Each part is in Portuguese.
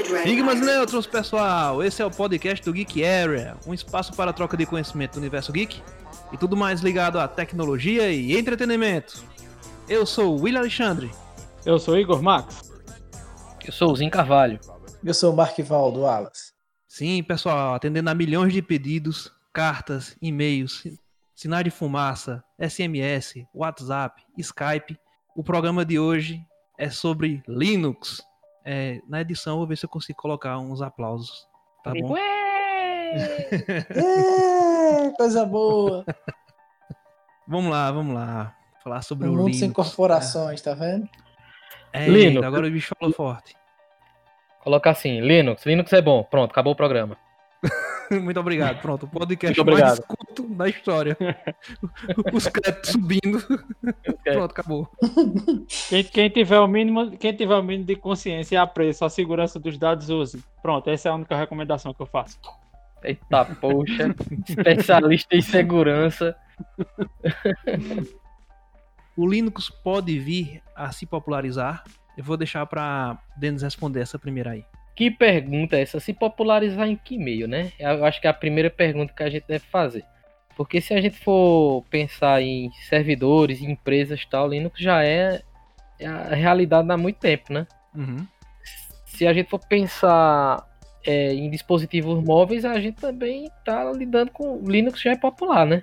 Enigmas Neutros, pessoal! Esse é o podcast do Geek Area, um espaço para troca de conhecimento do universo geek e tudo mais ligado à tecnologia e entretenimento. Eu sou o William Alexandre. Eu sou o Igor Max. Eu sou o Zin Carvalho. Eu sou o Marquivaldo Alas. Sim, pessoal, atendendo a milhões de pedidos, cartas, e-mails, sinais de fumaça, SMS, WhatsApp, Skype. O programa de hoje é sobre Linux. É, na edição, eu vou ver se eu consigo colocar uns aplausos. Tá bom? É, coisa boa. vamos lá, vamos lá. Falar sobre o Linux. Mundo sem corporações, tá vendo? É, Linux. agora o bicho falou forte. Colocar assim, Linux. Linux é bom. Pronto, acabou o programa. Muito obrigado. Pronto, o podcast Muito mais escuto da história. Os créditos subindo. Ok. Pronto, acabou. Quem, quem tiver o mínimo, quem tiver o mínimo de consciência e apreço à segurança dos dados, use. Pronto, essa é a única recomendação que eu faço. Eita, poxa. Especialista em segurança. O Linux pode vir a se popularizar? Eu vou deixar para Denis responder essa primeira aí. Que pergunta é essa? Se popularizar em que meio, né? Eu acho que é a primeira pergunta que a gente deve fazer. Porque se a gente for pensar em servidores, em empresas e tal, Linux já é é a realidade há muito tempo, né? Uhum. se a gente for pensar é, em dispositivos móveis, a gente também está lidando com Linux já é popular, né?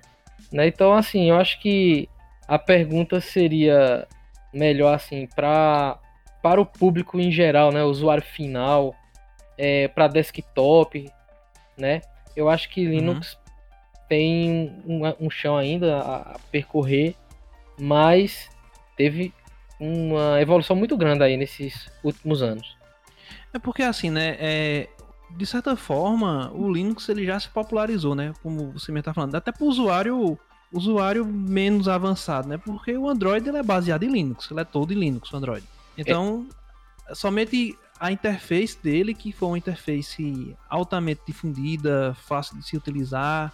Né? Então, assim, eu acho que a pergunta seria melhor assim para para o público em geral, né? Usuário final, é, para desktop, né? Eu acho que Linux tem um, um chão ainda a, percorrer, mas teve uma evolução muito grande aí nesses últimos anos. É porque assim, né? é, de certa forma, o Linux ele já se popularizou, né? Como você mesmo tá falando. Até para o usuário, usuário menos avançado, né? Porque o Android ele é baseado em Linux. Ele é todo em Linux, o Android. Então, somente a interface dele, que foi uma interface altamente difundida, fácil de se utilizar,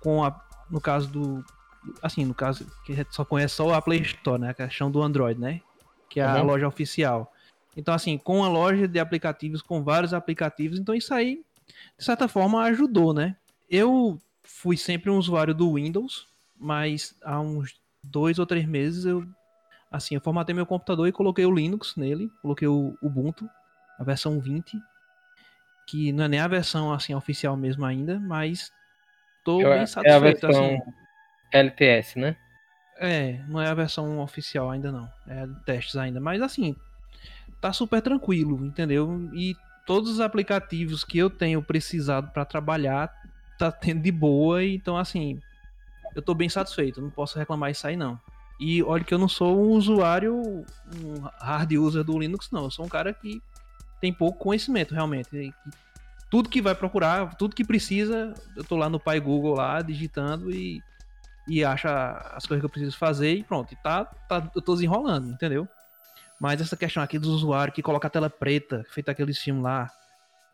com a, no caso do, assim, no caso que a gente só conhece só a Play Store, né, a questão do Android, né, que é a Uhum. loja oficial. Então, assim, com uma loja de aplicativos, com vários aplicativos, então isso aí, de certa forma, ajudou, né. Eu fui sempre um usuário do Windows, mas há uns dois ou três meses eu, assim, eu formatei meu computador e coloquei o Linux nele, coloquei o Ubuntu, a versão 20, que não é nem a versão, assim, oficial mesmo ainda, mas tô É- bem é a satisfeito, versão assim. LTS, né? É, não é a versão oficial ainda não. É de testes ainda. Mas assim, tá super tranquilo, entendeu? E todos os aplicativos que eu tenho precisado para trabalhar tá tendo de boa. Então, assim, eu tô bem satisfeito. Não posso reclamar isso aí, não. E olha que eu não sou um usuário, um hard user do Linux, não. Eu sou um cara que tem pouco conhecimento, realmente. Tudo que vai procurar, tudo que precisa, eu tô lá no Pai Google lá, digitando e e acha as coisas que eu preciso fazer e pronto. E tá, tá, eu tô desenrolando, entendeu? Mas essa questão aqui dos usuários que coloca a tela preta, feito aqueles filmes lá.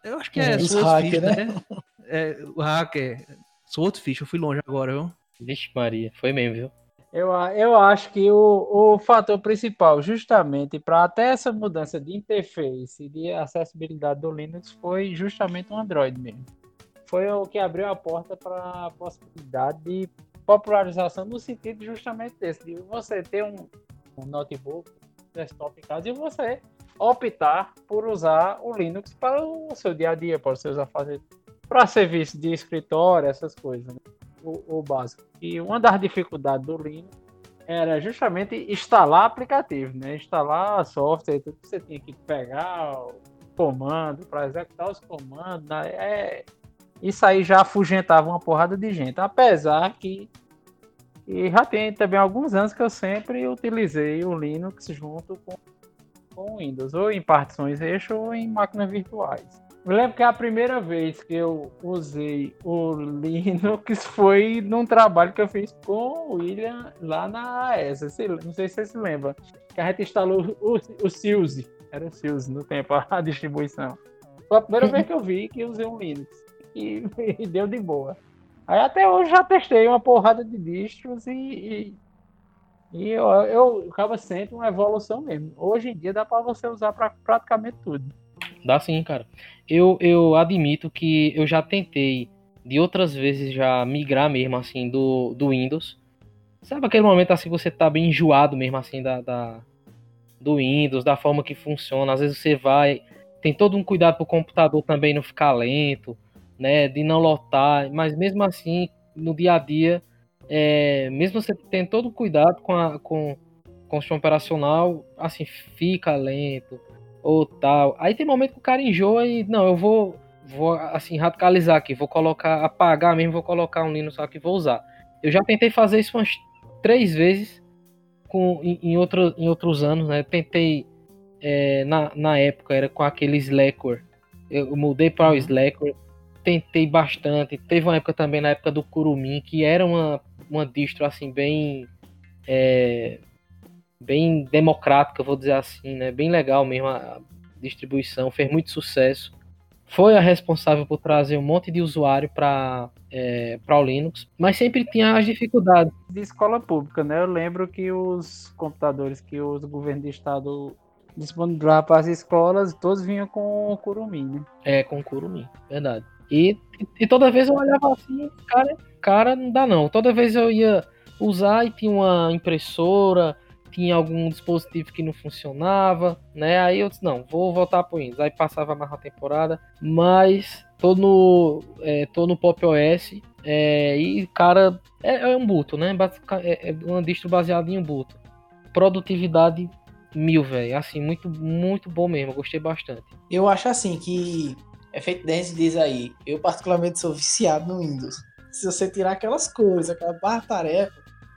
Eu acho que é, É, hacker, né? É, o hacker. Swordfish, eu fui longe agora, viu? Vixe Maria, foi mesmo, viu? Eu, eu acho que o, o fator principal, justamente para até essa mudança de interface e de acessibilidade do Linux, foi justamente o Android mesmo. Foi o que abriu a porta para a possibilidade de popularização no sentido justamente desse, de você ter um, um notebook, desktop em casa e você optar por usar o Linux para o seu dia a dia, para você usar fazer para serviço de escritório, essas coisas, né? O, o básico. E uma das dificuldades do Linux era justamente instalar aplicativo, né? Instalar software, tudo que você tinha que pegar o comando para executar os comandos, né? É, isso aí já afugentava uma porrada de gente, apesar que e já tem também alguns anos que eu sempre utilizei o Linux junto com, com o Windows, ou em partições eixo ou em máquinas virtuais. Me lembro que a primeira vez que eu usei o Linux foi num trabalho que eu fiz com o William lá na AES. Não sei se você se lembra. Que a gente instalou o, Silze. Era o Silze no tempo, a distribuição. Foi a primeira vez que eu vi que eu usei um Linux. E, e deu de boa. Aí até hoje já testei uma porrada de distros e, e, e eu, eu acaba sempre uma evolução mesmo. Hoje em dia dá para você usar para praticamente tudo. Dá sim, cara. Eu, eu admito que eu já tentei de outras vezes já migrar mesmo assim do, do Windows. Sabe aquele momento assim você tá bem enjoado mesmo assim da, da do Windows, da forma que funciona. Às vezes você vai, tem todo um cuidado pro computador também não ficar lento, né, de não lotar, mas mesmo assim, no dia a dia, é, mesmo você tendo todo o cuidado com a com, com o sistema operacional, assim, fica lento ou tal. Aí tem momento que o cara enjoa e não, eu vou vou assim radicalizar aqui, vou colocar apagar mesmo, vou colocar um Linux aqui, vou usar. Eu já tentei fazer isso umas três vezes com em, em, outro, em outros anos, né? Eu tentei é, na, na época era com aquele Slackware. Eu mudei para o uhum. Slackware, tentei bastante. Teve uma época também na época do Kurumin que era uma uma distro assim bem é, bem democrática, vou dizer assim, né? Bem legal mesmo a distribuição, fez muito sucesso. Foi a responsável por trazer um monte de usuário para é, para o Linux, mas sempre tinha as dificuldades. De escola pública, né? Eu lembro que os computadores que os governos de estado disponibilizavam para as escolas, todos vinham com o Kurumin, né? É, com o Kurumin, verdade. E, e toda vez eu olhava assim, cara, cara, não dá não. Toda vez eu ia usar e tinha uma impressora, tinha algum dispositivo que não funcionava, né? Aí eu disse, não, vou voltar pro Windows. Aí passava mais uma temporada, mas tô no, é, tô no Pop OS é, e, cara, é, é Ubuntu, né? É, é uma distro baseada em Ubuntu. Produtividade mil, velho. Assim, muito, muito bom mesmo. Gostei bastante. Eu acho assim que Efeito Dance diz aí, eu particularmente sou viciado no Windows. Se você tirar aquelas coisas, aquela barra tarefa,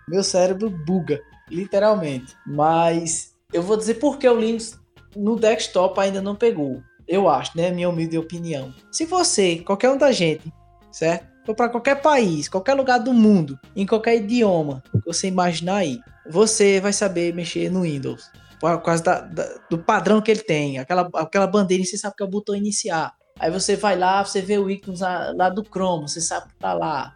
meu cérebro buga, literalmente. Mas eu vou dizer porque o Linux no desktop ainda não pegou. Eu acho, né? Minha humilde opinião. Se você, qualquer um da gente, certo? For para qualquer país, qualquer lugar do mundo, em qualquer idioma que você imaginar aí, você vai saber mexer no Windows. Por causa da, da, do padrão que ele tem. Aquela, aquela bandeirinha, você sabe que é o botão iniciar. Aí você vai lá, você vê o ícone lá do Chrome, você sabe que tá lá.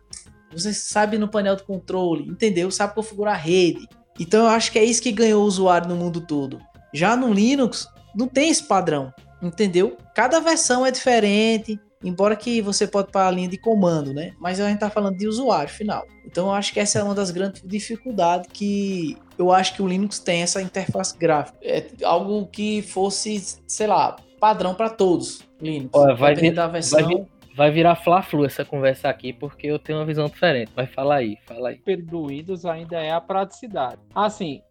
Você sabe no painel de controle, entendeu? Sabe configurar a rede. Então eu acho que é isso que ganhou o usuário no mundo todo. Já no Linux, não tem esse padrão, entendeu? Cada versão é diferente, embora que você pode para a linha de comando, né? Mas a gente tá falando de usuário final. Então eu acho que essa é uma das grandes dificuldades que eu acho que o Linux tem essa interface gráfica. É algo que fosse, sei lá, padrão para todos. Linux. Olha, vai, vir, da versão... vai, vir, vai virar fla-flu essa conversa aqui, porque eu tenho uma visão diferente. Mas fala aí, fala aí. Windows ainda é a praticidade. Assim,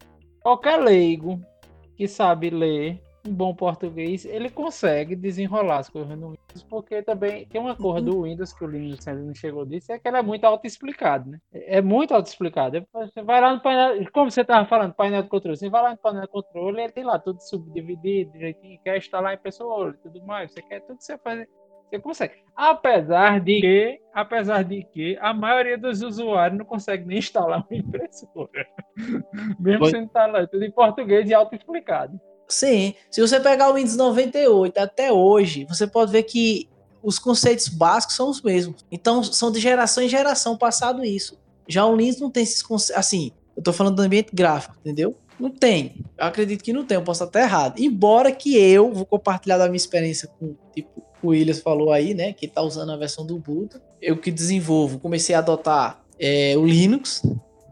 qualquer leigo que sabe ler um bom português, ele consegue desenrolar as coisas no Windows, porque também tem uma cor do Windows que o Linux ainda não chegou disso, é que ela é muito auto-explicado, né? É muito auto-explicado. Você vai lá no painel, como você estava falando, painel de controle, você vai lá no painel de controle, ele tem lá tudo subdividido, direitinho, quer instalar em pessoa tudo mais, você quer tudo que você faz, você consegue. Apesar de que, apesar de que a maioria dos usuários não consegue nem instalar uma impressora. Mesmo sendo tudo em português e auto-explicado. Sim, se você pegar o Windows 98 até hoje, você pode ver que os conceitos básicos são os mesmos. Então, são de geração em geração passado isso. Já o Linux não tem esses conceitos. Assim, eu tô falando do ambiente gráfico, entendeu? Não tem. Eu acredito que não tem, eu posso estar errado. Embora que eu vou compartilhar da minha experiência com, tipo, o Williams falou aí, né? Que tá usando a versão do Ubuntu. Eu que desenvolvo, comecei a adotar é, o Linux,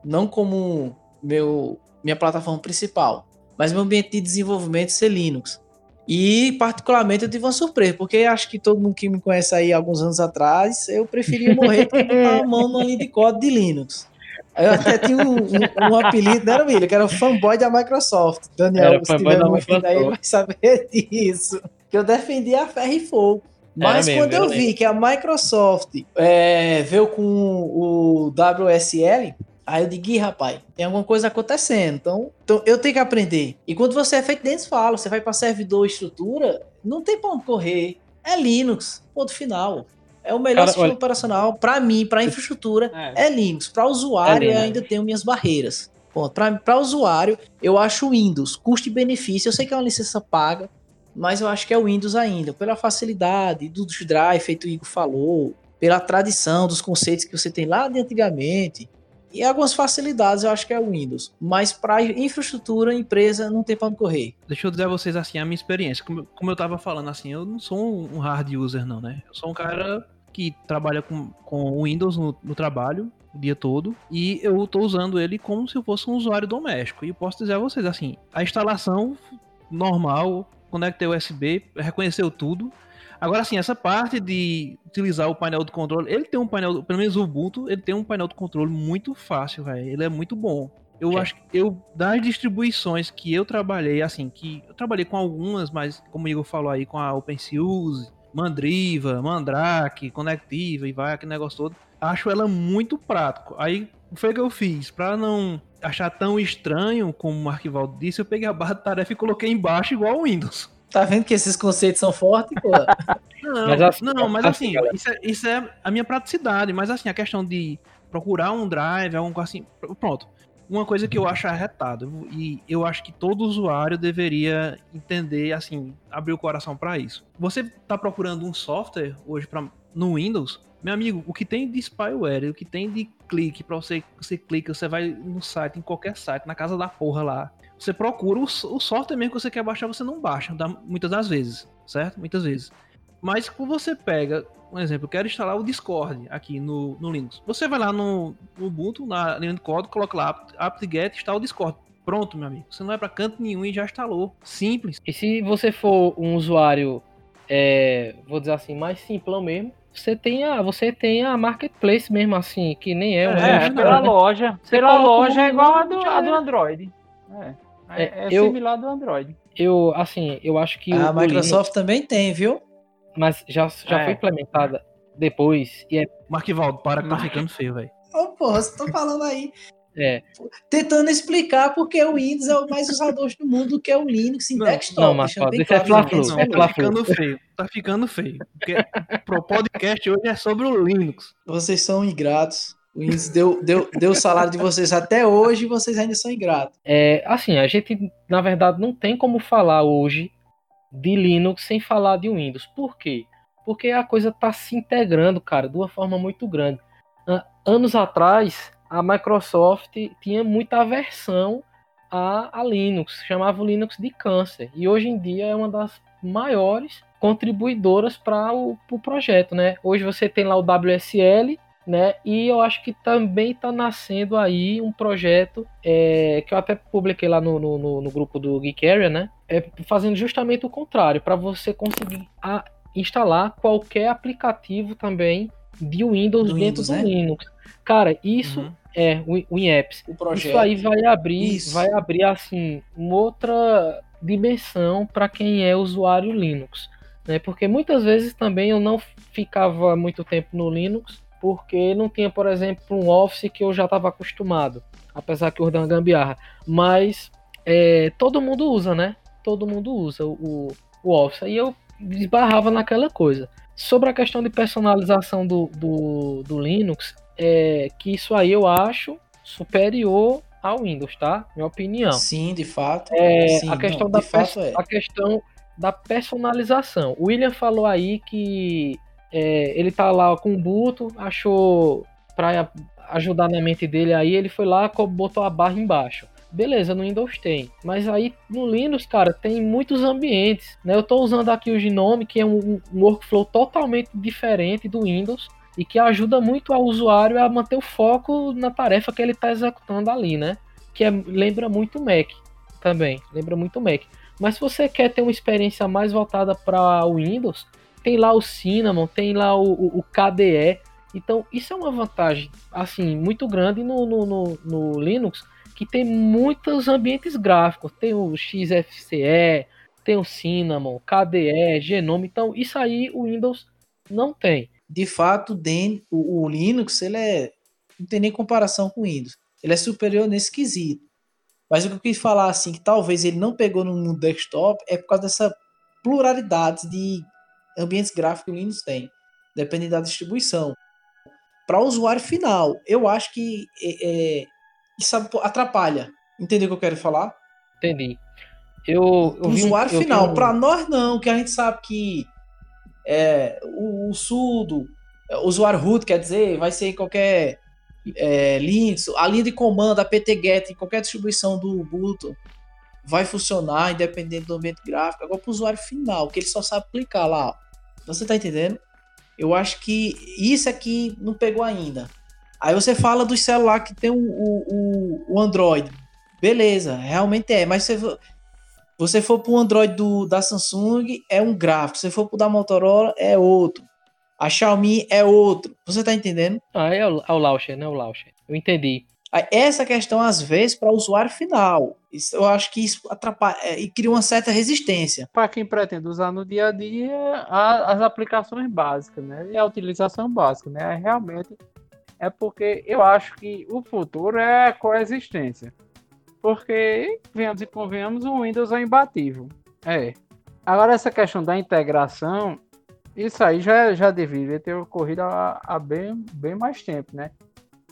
não como meu, minha plataforma principal mas meu ambiente de desenvolvimento ser Linux. E, particularmente, eu tive uma surpresa, porque acho que todo mundo que me conhece aí alguns anos atrás, eu preferia morrer para botar a mão numa linha de código de Linux. Eu até tinha um, um, um apelido, não era William, que era o fanboy da Microsoft. Daniel, se tiver ouvindo aí, vai saber disso. Que eu defendia a ferro e fogo. Mas mesmo, quando eu vi que a Microsoft é, veio com o WSL, Aí eu digo, rapaz, tem alguma coisa acontecendo. Então, então eu tenho que aprender. E quando você é feito dentro, fala, você vai para servidor estrutura, não tem para onde correr. É Linux, ponto final. É o melhor Cara, sistema olha... operacional para mim, para infraestrutura, é. é Linux. Para usuário, é eu ainda tenho minhas barreiras. Para usuário, eu acho Windows, custo e benefício. Eu sei que é uma licença paga, mas eu acho que é o Windows ainda, pela facilidade dos drive, feito o Igor falou, pela tradição dos conceitos que você tem lá de antigamente E algumas facilidades eu acho que é o Windows. Mas para infraestrutura, empresa não tem para correr. Deixa eu dizer a vocês assim a minha experiência. Como, como eu tava falando assim, eu não sou um hard user, não, né? Eu sou um cara que trabalha com, com Windows no, no trabalho o dia todo e eu tô usando ele como se eu fosse um usuário doméstico. E posso dizer a vocês assim, a instalação normal, conectei USB, reconheceu tudo. Agora sim, essa parte de utilizar o painel de controle, ele tem um painel, pelo menos o Ubuntu, ele tem um painel de controle muito fácil, velho. Ele é muito bom. Eu acho que eu das distribuições que eu trabalhei, assim, que eu trabalhei com algumas, mas como o Igor falou aí, com a OpenSUSE, Mandriva, Mandrake, Conectiva e vai aquele negócio todo. Acho ela muito prático. Aí foi o que eu fiz, para não achar tão estranho como o Arquivaldo disse, eu peguei a barra de tarefa e coloquei embaixo igual o Windows. Tá vendo que esses conceitos são fortes, pô? Não, mas assim, não, mas assim, assim isso, é, isso, é, a minha praticidade, mas assim, a questão de procurar um drive, algum assim, pronto. Uma coisa que eu acho arretado, e eu acho que todo usuário deveria entender, assim, abrir o coração para isso. Você tá procurando um software hoje pra, no Windows, meu amigo, o que tem de spyware, o que tem de clique para você, você clica, você vai no site, em qualquer site, na casa da porra lá, você procura o, o software mesmo que você quer baixar, você não baixa, muitas das vezes, certo? Muitas vezes. Mas quando você pega, um exemplo, eu quero instalar o Discord aqui no, no Linux. Você vai lá no, no Ubuntu, na linha de código, coloca lá apt-get, instala o Discord. Pronto, meu amigo. Você não vai para canto nenhum e já instalou. Simples. E se você for um usuário, é, vou dizer assim, mais simplão mesmo, você tem a, você tem a marketplace mesmo assim, que nem é, é, é pela né? loja. Você pela loja é igual a do, a do Android. É. É, é, é eu, similar do Android. Eu, assim, eu acho que. A Microsoft Linux, também tem, viu? Mas já, já é. foi implementada depois. E é... Marquivaldo, para que tá ficando feio, velho. Ô, pô, você tá falando aí. É. Tentando explicar porque o Windows é o mais usado hoje no mundo que é o Linux em não, desktop. Não, mas pode, isso é claro, é Tá ficando feio. Tá ficando feio. Porque pro podcast hoje é sobre o Linux. Vocês são ingratos. O Windows deu, deu, deu o salário de vocês até hoje e vocês ainda são ingratos. É, assim, a gente, na verdade, não tem como falar hoje de Linux sem falar de Windows. Por quê? Porque a coisa está se integrando, cara, de uma forma muito grande. Anos atrás, a Microsoft tinha muita aversão a, a Linux, chamava o Linux de câncer. E hoje em dia é uma das maiores contribuidoras para o pro projeto, né? Hoje você tem lá o WSL, né? E eu acho que também está nascendo aí um projeto é, que eu até publiquei lá no, no, no, grupo do Geek Area, né? É fazendo justamente o contrário, para você conseguir a, instalar qualquer aplicativo também de Windows do dentro Windows, do né? Linux. Cara, isso uhum. É o WinApps. Isso aí vai abrir, isso. vai abrir assim uma outra dimensão para quem é usuário Linux, né? Porque muitas vezes também eu não ficava muito tempo no Linux porque não tinha, por exemplo, um Office que eu já estava acostumado, apesar que eu dei uma gambiarra. Mas é, todo mundo usa, né? Todo mundo usa o, o Office. E eu esbarrava naquela coisa. Sobre a questão de personalização do, do, do Linux, é, que isso aí eu acho superior ao Windows, tá? Minha opinião. Sim, de fato. É, Sim, a questão não, da é. a questão da personalização. O William falou aí que é, ele tá lá com o Buto, achou para ajudar na mente dele aí, ele foi lá botou a barra embaixo. Beleza, no Windows tem. Mas aí no Linux, cara, tem muitos ambientes. Né? Eu estou usando aqui o Gnome, que é um, um workflow totalmente diferente do Windows e que ajuda muito ao usuário a manter o foco na tarefa que ele está executando ali, né? Que é, lembra muito o Mac também, lembra muito o Mac. Mas se você quer ter uma experiência mais voltada para o Windows, tem lá o Cinnamon, tem lá o, o, o KDE. Então, isso é uma vantagem, assim, muito grande no, no, no, no, Linux, que tem muitos ambientes gráficos. Tem o XFCE, tem o Cinnamon, KDE, Genome. Então, isso aí o Windows não tem. De fato, o, o Linux, ele é... Não tem nem comparação com o Windows. Ele é superior nesse quesito. Mas o que eu quis falar, assim, que talvez ele não pegou no desktop, é por causa dessa pluralidade de ambientes gráficos que o Linux tem, dependendo da distribuição. Para o usuário final, eu acho que é, é, isso atrapalha. Entendeu o que eu quero falar? Entendi. Eu, eu usuário um, final, um... para nós não, que a gente sabe que é, o, o sudo, usuário root, quer dizer, vai ser em qualquer é, Linux, a linha de comando, a ptget, em qualquer distribuição do Ubuntu, vai funcionar independente do ambiente gráfico. Agora, para o usuário final, que ele só sabe aplicar lá. Você está entendendo? Eu acho que isso aqui não pegou ainda. Aí você fala do celular que tem o, o, o Android. Beleza, realmente é. Mas se você for para o Android do, da Samsung, é um gráfico. Se for para o da Motorola, é outro. A Xiaomi é outro. Você está entendendo? Ah, é o, é o Launcher, né? O Launcher. Eu entendi. Essa questão, às vezes, para o usuário final. Isso, eu acho que isso atrapalha é, e cria uma certa resistência. Para quem pretende usar no dia a dia, a, as aplicações básicas, né? E a utilização básica, né? Realmente é porque eu acho que o futuro é a coexistência. Porque, venhamos e convenhamos, o Windows é imbatível. É. Agora, essa questão da integração, isso aí já, já deveria ter ocorrido há, há bem, bem mais tempo, né?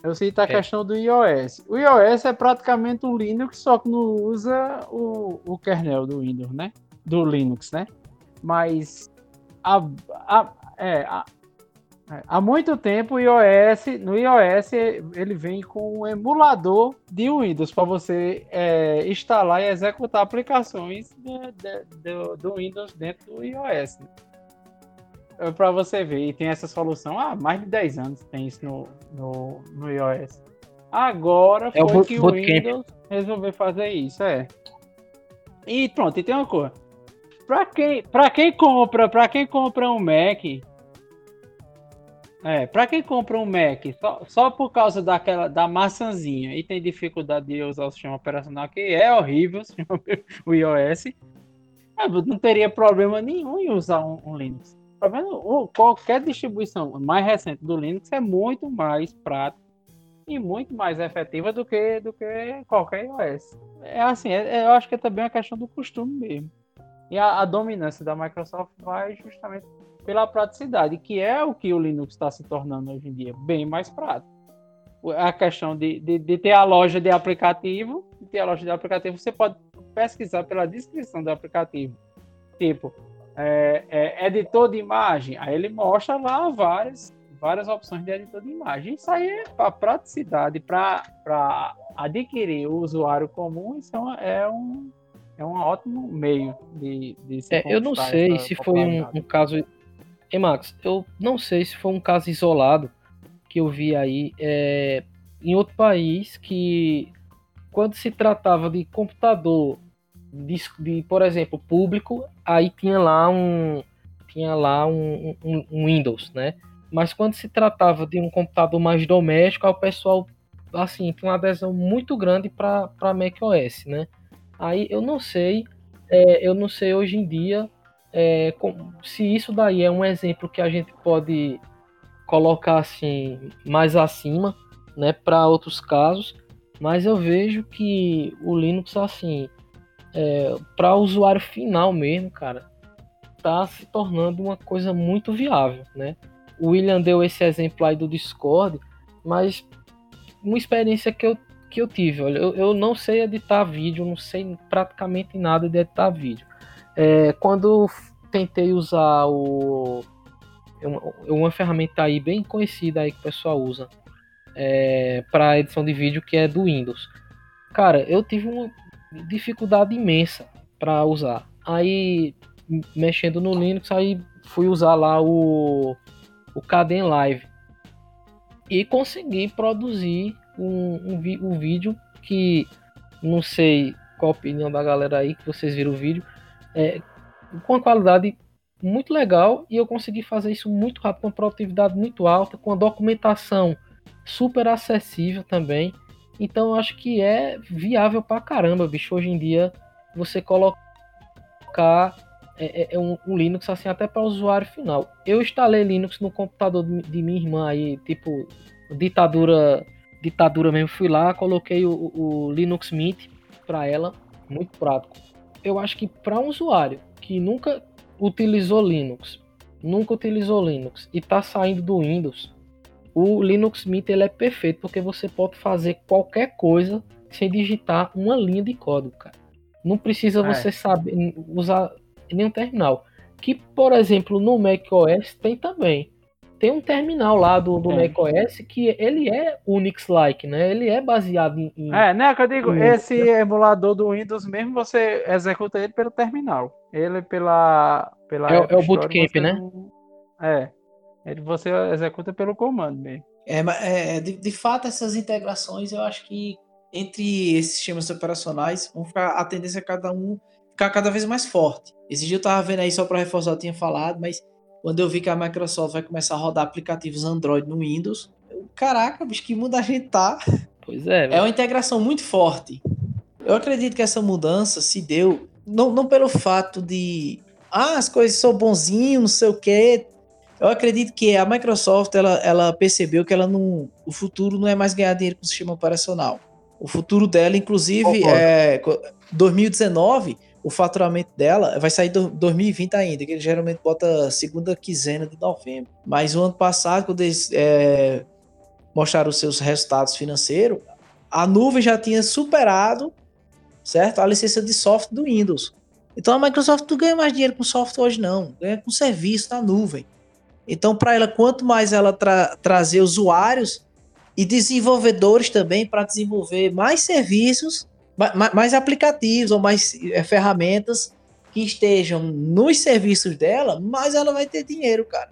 Eu cito a é. questão do iOS. O iOS é praticamente um Linux, só que não usa o, o kernel do Windows, né? Do Linux, né? Mas a, a, é, a, é, há muito tempo o iOS, no iOS ele vem com um emulador de Windows para você é, instalar e executar aplicações de, do Windows dentro do iOS. Né? É para você ver, e tem essa solução há mais de 10 anos tem isso no, no, no iOS. Agora foi é o que o Windows resolveu fazer isso, é. E pronto, e tem uma coisa. Para quem, quem compra, para quem compra um Mac, é, para quem compra um Mac só, só por causa daquela da maçãzinha e tem dificuldade de usar o sistema operacional que é horrível, o iOS, é, não teria problema nenhum em usar um, um Linux. Tá vendo? Qualquer distribuição mais recente do Linux é muito mais prática e muito mais efetiva do que, do que qualquer iOS. É assim, é, eu acho que é também uma questão do costume mesmo. E a, a dominância da Microsoft vai justamente pela praticidade, que é o que o Linux está se tornando hoje em dia, bem mais prático. A questão de, de, de, ter a loja de aplicativo, de ter a loja de aplicativo, você pode pesquisar pela descrição do aplicativo. Tipo, é, é, editor de imagem. Aí ele mostra lá várias, várias opções de editor de imagem. Isso aí é para praticidade, para adquirir o usuário comum, isso é, um, é um ótimo meio de, de se é, Eu não sei se foi um, um caso. E Max, eu não sei se foi um caso isolado que eu vi aí é, em outro país que quando se tratava de computador de, de, por exemplo, público, aí tinha lá um tinha lá um, um, um, Windows, né? Mas quando se tratava de um computador mais doméstico, o pessoal assim tinha uma adesão muito grande para macOS, né? Aí eu não sei, é, eu não sei hoje em dia é, com, se isso daí é um exemplo que a gente pode colocar assim mais acima, né? Para outros casos, mas eu vejo que o Linux assim é, para o usuário final mesmo, cara, tá se tornando uma coisa muito viável, né? O William deu esse exemplo aí do Discord, mas uma experiência que eu, que eu tive, olha, eu, eu não sei editar vídeo, não sei praticamente nada de editar vídeo. É, quando tentei usar o uma, uma ferramenta aí bem conhecida aí que o pessoal usa é, para edição de vídeo que é do Windows. Cara, eu tive uma, dificuldade imensa para usar. Aí, mexendo no Linux, aí fui usar lá o, o Caden Live e consegui produzir um, um, um vídeo que não sei qual a opinião da galera aí que vocês viram o vídeo, é, com uma qualidade muito legal e eu consegui fazer isso muito rápido, com uma produtividade muito alta, com a documentação super acessível também. Então eu acho que é viável pra caramba, bicho. Hoje em dia você colocar é, é, é um, um, Linux assim até para o usuário final. Eu instalei Linux no computador de, de minha irmã aí, tipo ditadura, ditadura mesmo. Fui lá, coloquei o, o Linux Mint para ela, muito prático. Eu acho que para um usuário que nunca utilizou Linux, nunca utilizou Linux e está saindo do Windows, o Linux Mint ele é perfeito porque você pode fazer qualquer coisa sem digitar uma linha de código, cara. Não precisa é. você saber usar nenhum terminal. Que, por exemplo, no macOS tem também. Tem um terminal lá do, do É. macOS que ele é Unix-like, né? Ele é baseado em. em- É, né, que eu digo, esse emulador do Windows mesmo, você executa ele pelo terminal. Ele pela... pela É o- App é o Store, Bootcamp, você né? não- É. Ele você executa pelo comando mesmo. É, mas, é, de, de fato, essas integrações, eu acho que entre esses sistemas operacionais, vão ficar, a tendência é cada um ficar cada vez mais forte. Esse dia eu tava vendo aí, só para reforçar, eu tinha falado, mas quando eu vi que a Microsoft vai começar a rodar aplicativos Android no Windows, eu, caraca, bicho, que mundo a gente tá. Pois é, É uma integração muito forte. Eu acredito que essa mudança se deu não, não pelo fato de ah, as coisas são bonzinho, não sei o quê. Eu acredito que a Microsoft ela, ela percebeu que ela não, o futuro não é mais ganhar dinheiro com o sistema operacional. O futuro dela, inclusive, Concordo. é co- 2019, o faturamento dela vai sair do 2020 ainda, que ele geralmente bota segunda quinzena de novembro. Mas o ano passado, quando eles é, mostraram os seus resultados financeiros, a nuvem já tinha superado, certo? A licença de software do Windows. Então a Microsoft não ganha mais dinheiro com software hoje não, ganha com serviço na nuvem. Então para ela, quanto mais ela tra trazer usuários e desenvolvedores também para desenvolver mais serviços, ma ma mais aplicativos ou mais eh, ferramentas que estejam nos serviços dela, mais ela vai ter dinheiro, cara.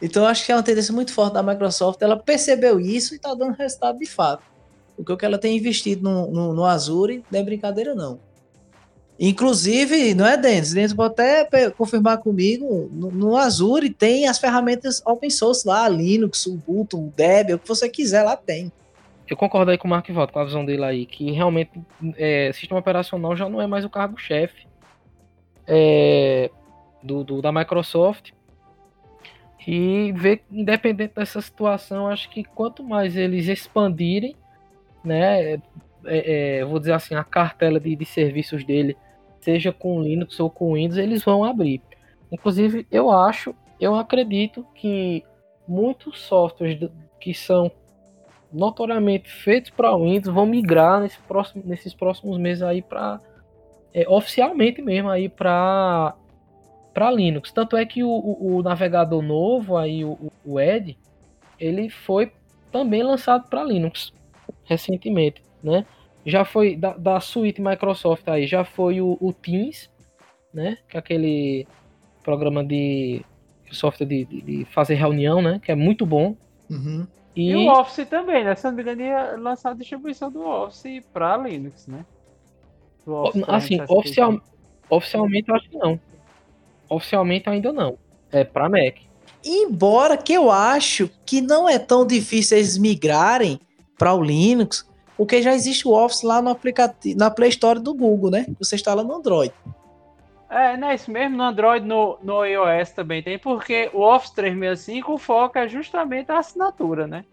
Então acho que é uma tendência muito forte da Microsoft, ela percebeu isso e está dando resultado de fato. O que ela tem investido no, no, no Azure não é brincadeira, não. Inclusive, não é, Denis? Denis pode até confirmar comigo, no, no Azure tem as ferramentas open source lá, Linux, Ubuntu, Debian, o que você quiser lá tem. Eu concordo aí com o Mark Volta, com a visão dele aí, que realmente é, sistema operacional já não é mais o cargo-chefe é, do, do- da Microsoft. E ver, independente dessa situação, acho que quanto mais eles expandirem, né, é, é, vou dizer assim, a cartela de, de serviços dele, seja com Linux ou com Windows, eles vão abrir. Inclusive, eu acho, eu acredito que muitos softwares que são notoriamente feitos para Windows vão migrar nesse próximo, nesses próximos meses aí para oficialmente mesmo aí para para Linux. Tanto é que o, o- o navegador novo aí o, o Edge ele foi também lançado para Linux recentemente, né? Já foi da, da suíte Microsoft aí, já foi o, o Teams, né? Que é aquele programa de software de, de- de fazer reunião, né? Que é muito bom. Uhum. E, o Office também, né? Se não me engano, ia lançar a distribuição do Office para Linux, né? Office Assim, 365. oficial, oficialmente eu acho que não. Oficialmente ainda não. É pra Mac. Embora que eu acho que não é tão difícil eles migrarem para o Linux, porque já existe o Office lá no aplicativo, na Play Store do Google, né? Que você instala no Android. É, não é isso mesmo, no Android, no, no iOS também tem, porque o Office 365 foca justamente a assinatura, né?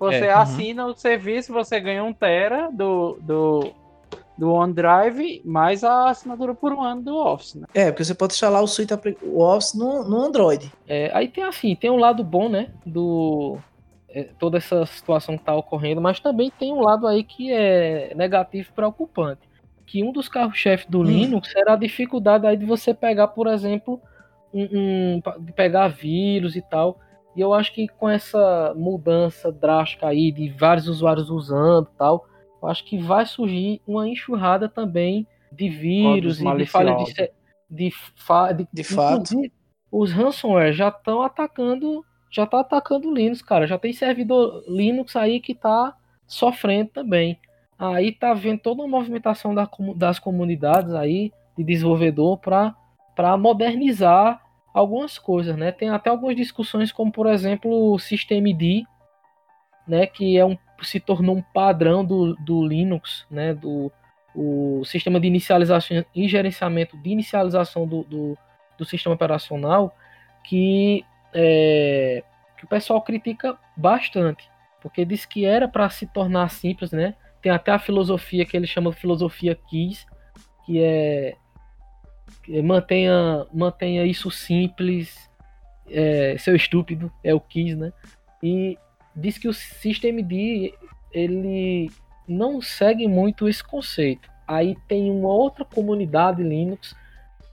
Você É, uhum. assina o serviço, você ganha um tera do, do, do OneDrive, mais a assinatura por um ano do Office, né? É, porque você pode instalar o, suite, o Office no, no Android. É, aí tem assim, tem um lado bom, né? Do. é, toda essa situação que tá ocorrendo, mas também tem um lado aí que é negativo e preocupante. Que um dos carros-chefes do Hum. Linux era a dificuldade aí de você pegar, por exemplo, um, um- pegar vírus e tal. E eu acho que com essa mudança drástica aí de vários usuários usando e tal, eu acho que vai surgir uma enxurrada também de vírus e de falhas de, de, fa- de, De fato. os ransomware já estão atacando, já tá atacando o Linux, cara. Já tem servidor Linux aí que tá sofrendo também. Aí tá vendo toda uma movimentação da das comunidades aí de desenvolvedor para modernizar algumas coisas, né? Tem até algumas discussões como por exemplo o Systemd, né, que é um se tornou um padrão do, do Linux, né, do o sistema de inicialização e gerenciamento de inicialização do, do, do sistema operacional que, é, que o pessoal critica bastante, porque diz que era para se tornar simples, né? Tem até a filosofia que ele chama de filosofia KISS, que é, que é mantenha, mantenha isso simples, é, seu estúpido, é o KISS, né? E diz que o systemd ele não segue muito esse conceito. Aí tem uma outra comunidade Linux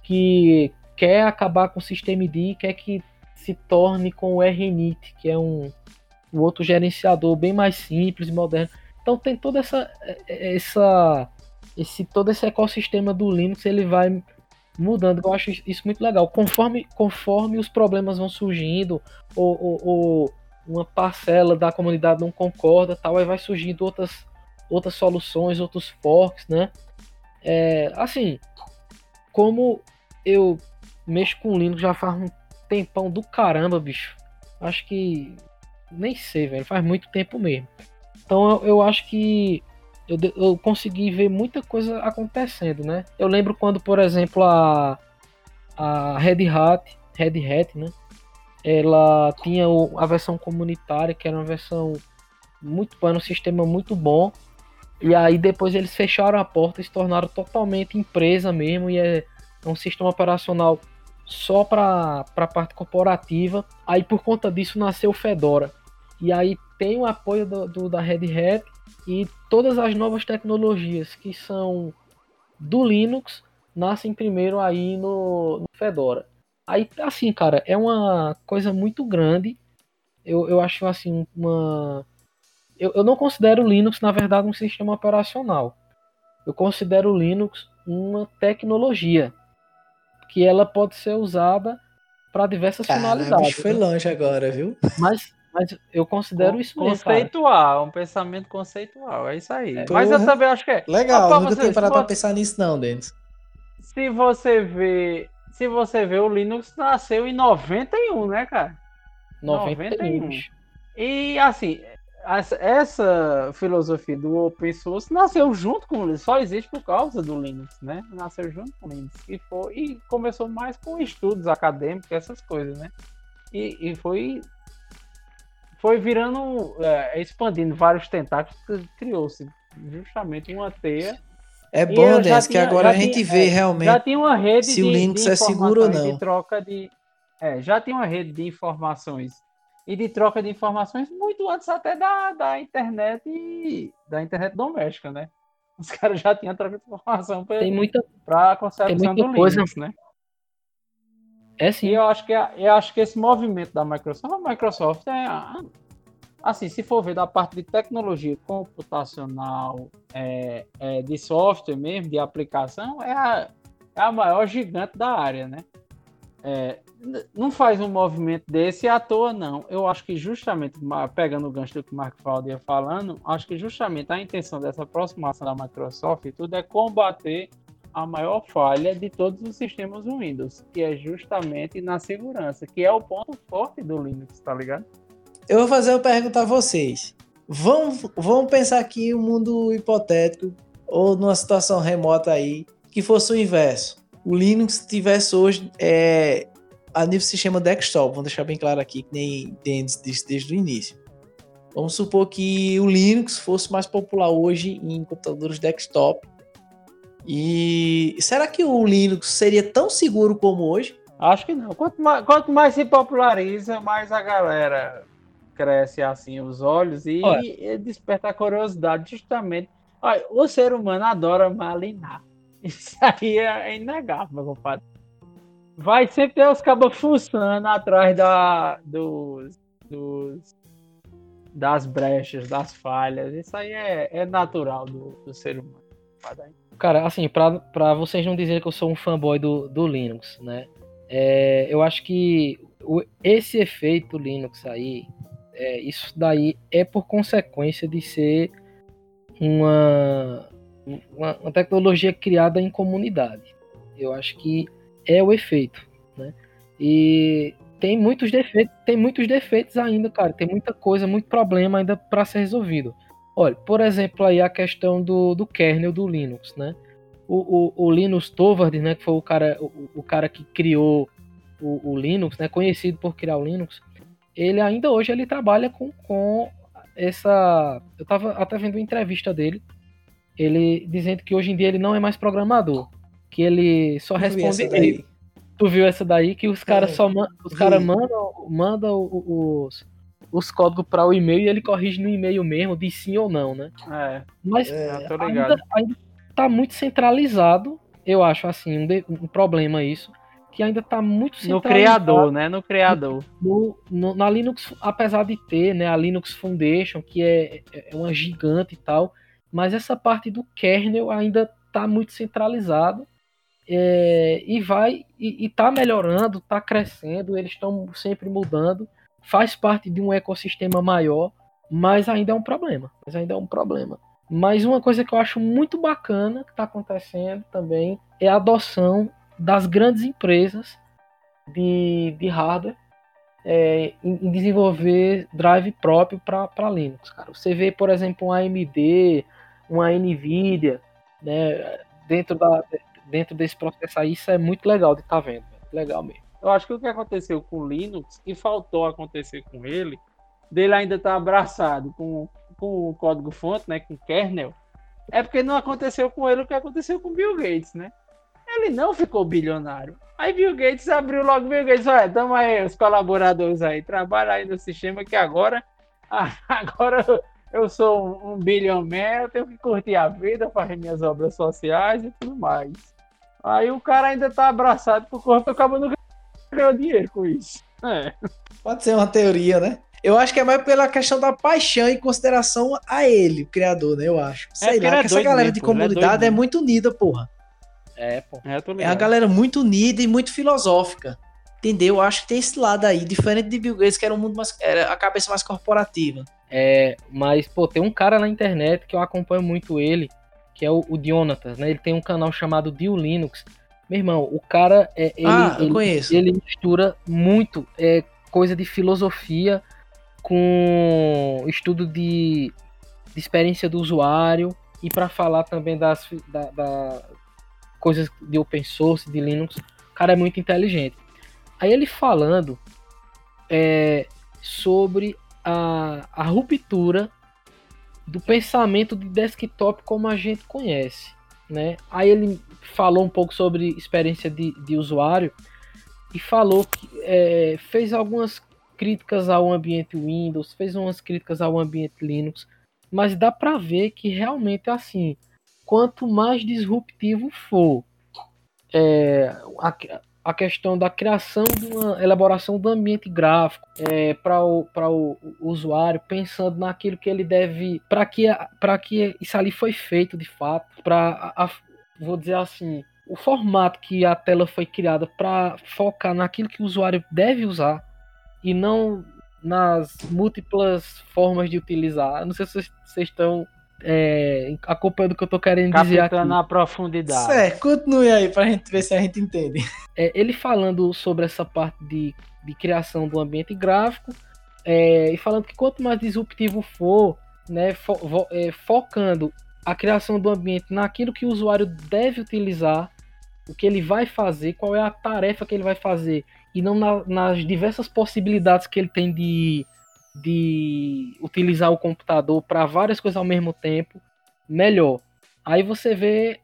que quer acabar com o systemd, quer que se torne com o RNIT, que é um, um outro gerenciador bem mais simples e moderno. Então tem toda essa, essa esse todo esse ecossistema do Linux ele vai mudando. Eu acho isso muito legal. Conforme, conforme os problemas vão surgindo, ou, ou, ou uma parcela da comunidade não concorda, tal, aí vai surgindo outras, outras soluções, outros forks, né? É, assim, como eu mexo com Linux já faz um tempão do caramba, bicho. Acho que nem sei, velho, faz muito tempo mesmo. Então eu, eu acho que eu, eu consegui ver muita coisa acontecendo, né? Eu lembro quando, por exemplo, a, a Red Hat, Red Hat, né? Ela tinha o, a versão comunitária, que era uma versão muito boa, um sistema muito bom. E aí depois eles fecharam a porta e se tornaram totalmente empresa mesmo. E é, é um sistema operacional só para a parte corporativa. Aí por conta disso nasceu o Fedora. E aí tem o apoio do, do da Red Hat e todas as novas tecnologias que são do Linux nascem primeiro aí no, no Fedora. Aí, assim, cara, é uma coisa muito grande. Eu, eu acho, assim, uma. Eu, eu não considero o Linux, na verdade, um sistema operacional. Eu considero o Linux uma tecnologia que ela pode ser usada para diversas Cara, finalidades. foi né? longe agora, viu? Mas mas eu considero isso Conceitual, mesmo, um pensamento conceitual, é isso aí. É. Mas eu também acho que é. Legal, ah, nunca tenho parado pra pensar nisso não, Denis. Se você vê, se você vê o Linux nasceu em 91, né, cara? 91. 91. E assim, essa filosofia do open source nasceu junto com o Linux, só existe por causa do Linux, né? Nasceu junto com o Linux e foi e começou mais com estudos acadêmicos, essas coisas, né? E, e foi foi virando, é, expandindo vários tentáculos, criou-se justamente uma teia. É bom, Dens, que agora a gente tinha, vê é, realmente já tinha uma rede se de, o Linux é seguro ou não. De troca de, é, já tinha uma rede de informações e de troca de informações muito antes até da, da internet da internet doméstica, né? Os caras já tinham troca de informação para a concepção do coisa, Linux, né? É sim. E eu acho que, eu acho que esse movimento da Microsoft, a Microsoft é. Assim, se for ver da parte de tecnologia computacional, é, é, de software mesmo, de aplicação, é a, é a maior gigante da área, né? É, não faz um movimento desse à toa, não. Eu acho que justamente, pegando o gancho do que o Mark Falder falando, acho que justamente a intenção dessa aproximação da Microsoft e tudo é combater a maior falha de todos os sistemas Windows, que é justamente na segurança, que é o ponto forte do Linux, tá ligado? Eu vou fazer uma pergunta a vocês. Vamos, vamos pensar aqui um mundo hipotético ou numa situação remota aí que fosse o inverso. O Linux tivesse hoje é, a nível sistema desktop, vamos deixar bem claro aqui, que nem Dennis disse desde o início. Vamos supor que o Linux fosse mais popular hoje em computadores desktop e será que o Linux seria tão seguro como hoje? Acho que não. Quanto mais, quanto mais se populariza, mais a galera cresce assim os olhos e, e desperta a curiosidade justamente. Olha, o ser humano adora malinar. Isso aí é inegável, meu compadre. Vai sempre ter os cabos fuçando atrás da, dos, dos, das brechas, das falhas. Isso aí é, é natural do, do ser humano. Cara, assim, pra, pra vocês não dizerem que eu sou um fanboy do, do Linux, né? É, eu acho que o, esse efeito Linux aí, é, isso daí é por consequência de ser uma, uma, uma, tecnologia criada em comunidade. Eu acho que é o efeito, né? E tem muitos defeitos, tem muitos defeitos ainda, cara. Tem muita coisa, muito problema ainda para ser resolvido. Olha, por exemplo, aí a questão do, do kernel do Linux, né? O, o, o Linus Torvalds, né, que foi o cara, o, o cara que criou o, o, Linux, né, conhecido por criar o Linux, ele ainda hoje ele trabalha com, com essa... Eu estava até vendo uma entrevista dele, ele dizendo que hoje em dia ele não é mais programador, que ele só responde e-mail. Tu viu essa daí que os caras é, só man, os cara mandam, mandam os, os códigos para o e-mail e ele corrige no e-mail mesmo, de sim ou não, né? É. Mas é, ainda, ainda tá muito centralizado, eu acho assim, um, de, um problema isso. que ainda está muito No criador, né? No criador. No, no, na Linux, apesar de ter né, a Linux Foundation, que é, é uma gigante e tal, mas essa parte do kernel ainda está muito centralizado é, e vai e está melhorando, está crescendo, eles estão sempre mudando, faz parte de um ecossistema maior, mas ainda é um problema. Mas ainda é um problema. Mas uma coisa que eu acho muito bacana que está acontecendo também é a adoção das grandes empresas de, de hardware é, em, em, desenvolver drive próprio para Linux. Cara. Você vê, por exemplo, uma AMD, uma NVIDIA, né, dentro, da, dentro desse processo aí, isso é muito legal de estar tá vendo. Legal mesmo. Eu acho que o que aconteceu com o Linux, e faltou acontecer com ele, dele ainda estar tá abraçado com, com o código-fonte, né, com o kernel, é porque não aconteceu com ele o que aconteceu com Bill Gates, né? Ele não ficou bilionário. Aí Bill Gates abriu logo Bill Gates, olha, tamo aí, os colaboradores aí, trabalha aí no sistema que agora, agora eu sou um, bilionário, tenho que curtir a vida, fazer minhas obras sociais e tudo mais. Aí o cara ainda tá abraçado o corpo, acaba não ganhando dinheiro com isso. É. Pode ser uma teoria, né? Eu acho que é mais pela questão da paixão e consideração a ele, o criador, né? Eu acho. É Sei é, lá, que essa galera mesmo, de é comunidade é, é, muito unida, porra. É, pô. É, é uma galera muito unida e muito filosófica. Entendeu? Eu acho que tem esse lado aí, diferente de Bill Gates, que era um mundo mais. Era a cabeça mais corporativa. É, mas, pô, tem um cara na internet que eu acompanho muito ele, que é o, o Jonatas, né? Ele tem um canal chamado Dio Linux. Meu irmão, o cara é. Ele, ah, eu ele, conheço. Ele mistura muito é, coisa de filosofia com estudo de, de experiência do usuário e para falar também das da, da, coisas de open source, de Linux. O cara é muito inteligente. Aí ele falando é, sobre a, a ruptura do pensamento de desktop como a gente conhece. Né? Aí ele falou um pouco sobre experiência de, de usuário e falou que é, fez algumas críticas ao ambiente Windows, fez umas críticas ao ambiente Linux, mas dá para ver que realmente é assim, quanto mais disruptivo for é, a questão da criação de uma elaboração do ambiente gráfico é, para o, o, o usuário, pensando naquilo que ele deve, para que, que isso ali foi feito de fato, para, vou dizer assim, o formato que a tela foi criada para focar naquilo que o usuário deve usar, e não nas múltiplas formas de utilizar. não sei se vocês estão é, acompanhando o que eu tô querendo dizer aqui. na profundidade. Certo, continue aí pra gente ver se a gente entende. É, ele falando sobre essa parte de, de criação do ambiente gráfico é, e falando que quanto mais disruptivo for, né, fo, vo, é, focando a criação do ambiente naquilo que o usuário deve utilizar, o que ele vai fazer, qual é a tarefa que ele vai fazer e não na, nas diversas possibilidades que ele tem de, de utilizar o computador para várias coisas ao mesmo tempo, melhor. Aí você vê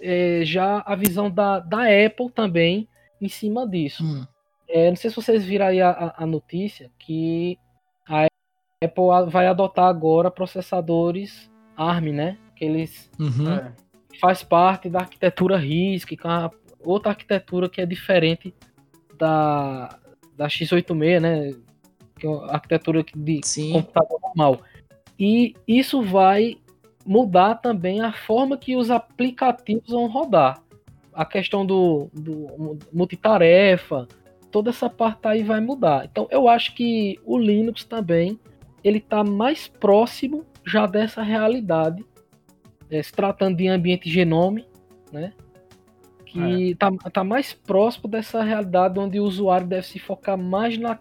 é, já a visão da, da Apple também em cima disso. Hum. É, não sei se vocês viram aí a, a notícia que a Apple vai adotar agora processadores ARM, né? Que eles uhum. é, faz parte da arquitetura RISC, que é outra arquitetura que é diferente da, da x86, né? Que é uma arquitetura de Sim. computador normal. E isso vai mudar também a forma que os aplicativos vão rodar. A questão do, do multitarefa, toda essa parte aí vai mudar. Então eu acho que o Linux também ele está mais próximo já dessa realidade, é, se tratando de ambiente genome, né? que está é. tá mais próximo dessa realidade onde o usuário deve se focar mais na,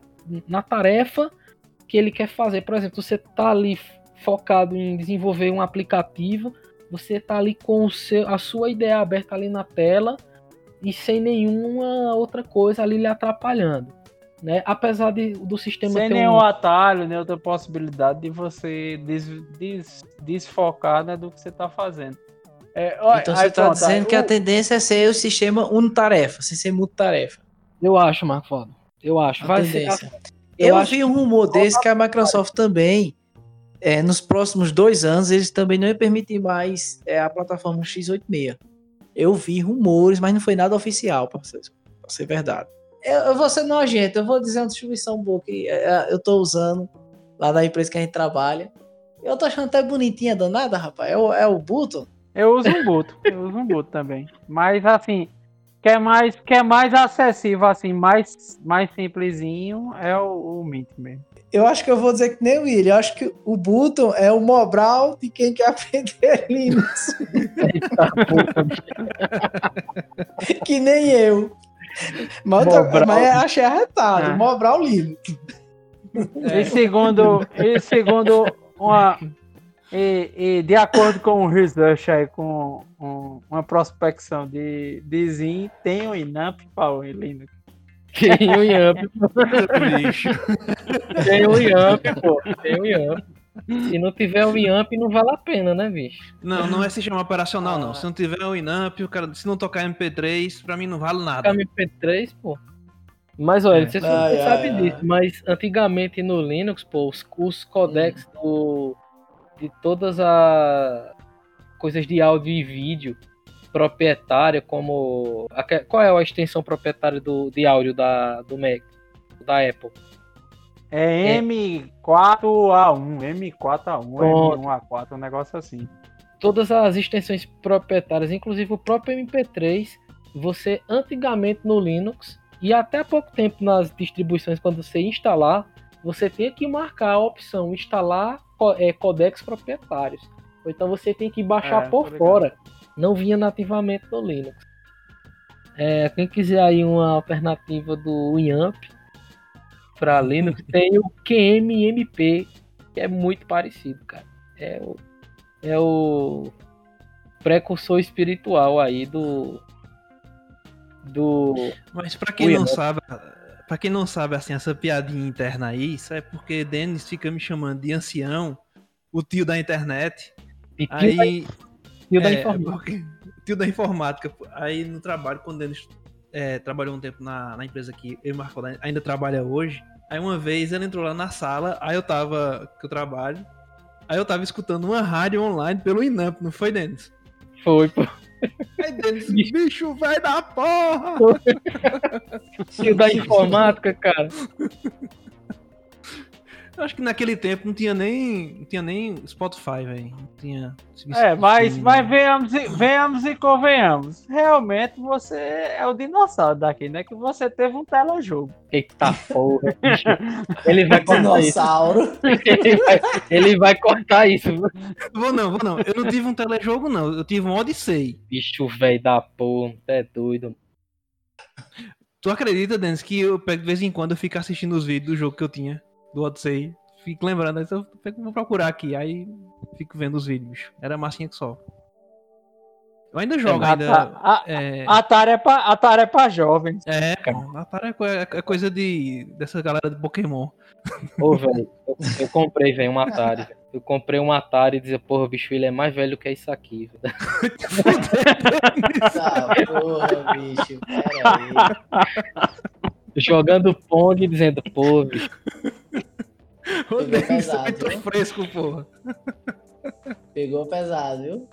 na tarefa que ele quer fazer. Por exemplo, você está ali focado em desenvolver um aplicativo, você está ali com o seu, a sua ideia aberta ali na tela e sem nenhuma outra coisa ali lhe atrapalhando. Né? Apesar de, do sistema sem nenhum um... atalho, nem outra possibilidade de você des, des, desfocar né, do que você está fazendo. É, então você está dizendo que a tendência é ser o sistema unitarefa, sem ser multitarefa. Eu acho, Marco Foda. Eu acho. Vai ser. Eu, eu vi um rumor desse que a Microsoft também, é, nos próximos dois anos, eles também não iam permitir mais é, a plataforma x86. Eu vi rumores, mas não foi nada oficial para ser verdade. Eu, eu vou ser nojento, eu vou dizer uma distribuição boa que é, eu tô usando lá na empresa que a gente trabalha. Eu tô achando até bonitinha, danada, rapaz. É o, é o Button. Eu uso um boot, eu uso um boot também. Mas assim, quer mais, quer mais acessível, assim, mais, mais simplesinho, é o, o Mint mesmo. Eu acho que eu vou dizer que nem o William. Eu acho que o Button é o Mobral de quem quer aprender Linux. que nem eu. Mas, Mobral. mas achei arretado. Ah. Mobral Linux. E segundo, e segundo uma. E, e de acordo com o research aí, com um- uma prospecção de, de Zin, tem o Inamp para o Linux. Tem o Yamp, tem o Yamp, pô. Tem o Yamp. Se não tiver o Yamp, não vale a pena, né, bicho? Não, não é sistema operacional, não. Se não tiver o Inamp, o cara, se não tocar MP3, pra mim não vale nada. MP3, pô. Mas olha, É. se Ai, você ai, sabe ai. disso, mas antigamente no Linux, pô, os, os codecs do, de todas as coisas de áudio e vídeo proprietária, como. Qual é a extensão proprietária do, de áudio da, do Mac? Da Apple? É M4A1, M4A1, Pronto. M1A4, um negócio assim. todas as extensões proprietárias, inclusive o próprio MP3, você antigamente no Linux e até há pouco tempo nas distribuições, quando você instalar, você tem que marcar a opção instalar é, codecs proprietários. Ou então você tem que baixar É, por fora. Não vinha nativamente no Linux. É, quem quiser aí uma alternativa do Yamp para Linux, tem o QMMP, que é muito parecido, cara. É o é o precursor espiritual aí do do Mas pra quem não sabe, para quem não sabe assim essa piadinha interna aí, isso é porque Denis fica me chamando de ancião, o tio da internet. da, Aí tio da é, informática. tio da informática. Aí no trabalho quando Denis é, trabalhou um tempo na, na empresa que eu e Marco ainda trabalha hoje. Aí uma vez ele entrou lá na sala, aí eu tava que eu trabalho, aí eu tava escutando uma rádio online pelo Inamp, não foi Denis? Foi, pô. Aí Denis, bicho vai da porra! Tio da informática, cara. Eu acho que naquele tempo não tinha nem. Não tinha nem Spotify, velho. Não tinha. É, mas, mas né? venhamos, e, venhamos e convenhamos. Realmente você é o dinossauro daqui, né? Que você teve um telejogo. Eita porra. bicho. Ele vai cortar isso. Dinossauro. Ele vai, ele vai cortar isso. Vou não, vou não. Eu não tive um telejogo, não. Eu tive um Odyssey. Bicho velho da porra. É doido. Tu acredita, Denis, que eu de vez em quando eu fico assistindo os vídeos do jogo que eu tinha, do Odyssey. Fico lembrando, aí eu vou procurar aqui, aí fico vendo os vídeos. Era massinha que só. Eu ainda jogo, a, ainda. a, É, a, Atari é pra, Atari é pra jovens. é, pô, Atari é co- é coisa de. dessa galera de Pokémon. Ô, velho, eu, eu comprei, velho, um Atari. Eu comprei um Atari e dizia, porra, bicho, ele é mais velho que isso aqui. velho. Tá, porra, bicho. Pera Jogando Pong e dizendo, pô, bicho, Pegou Denis, é pesado, muito fresco, porra. Pegou pesado, viu?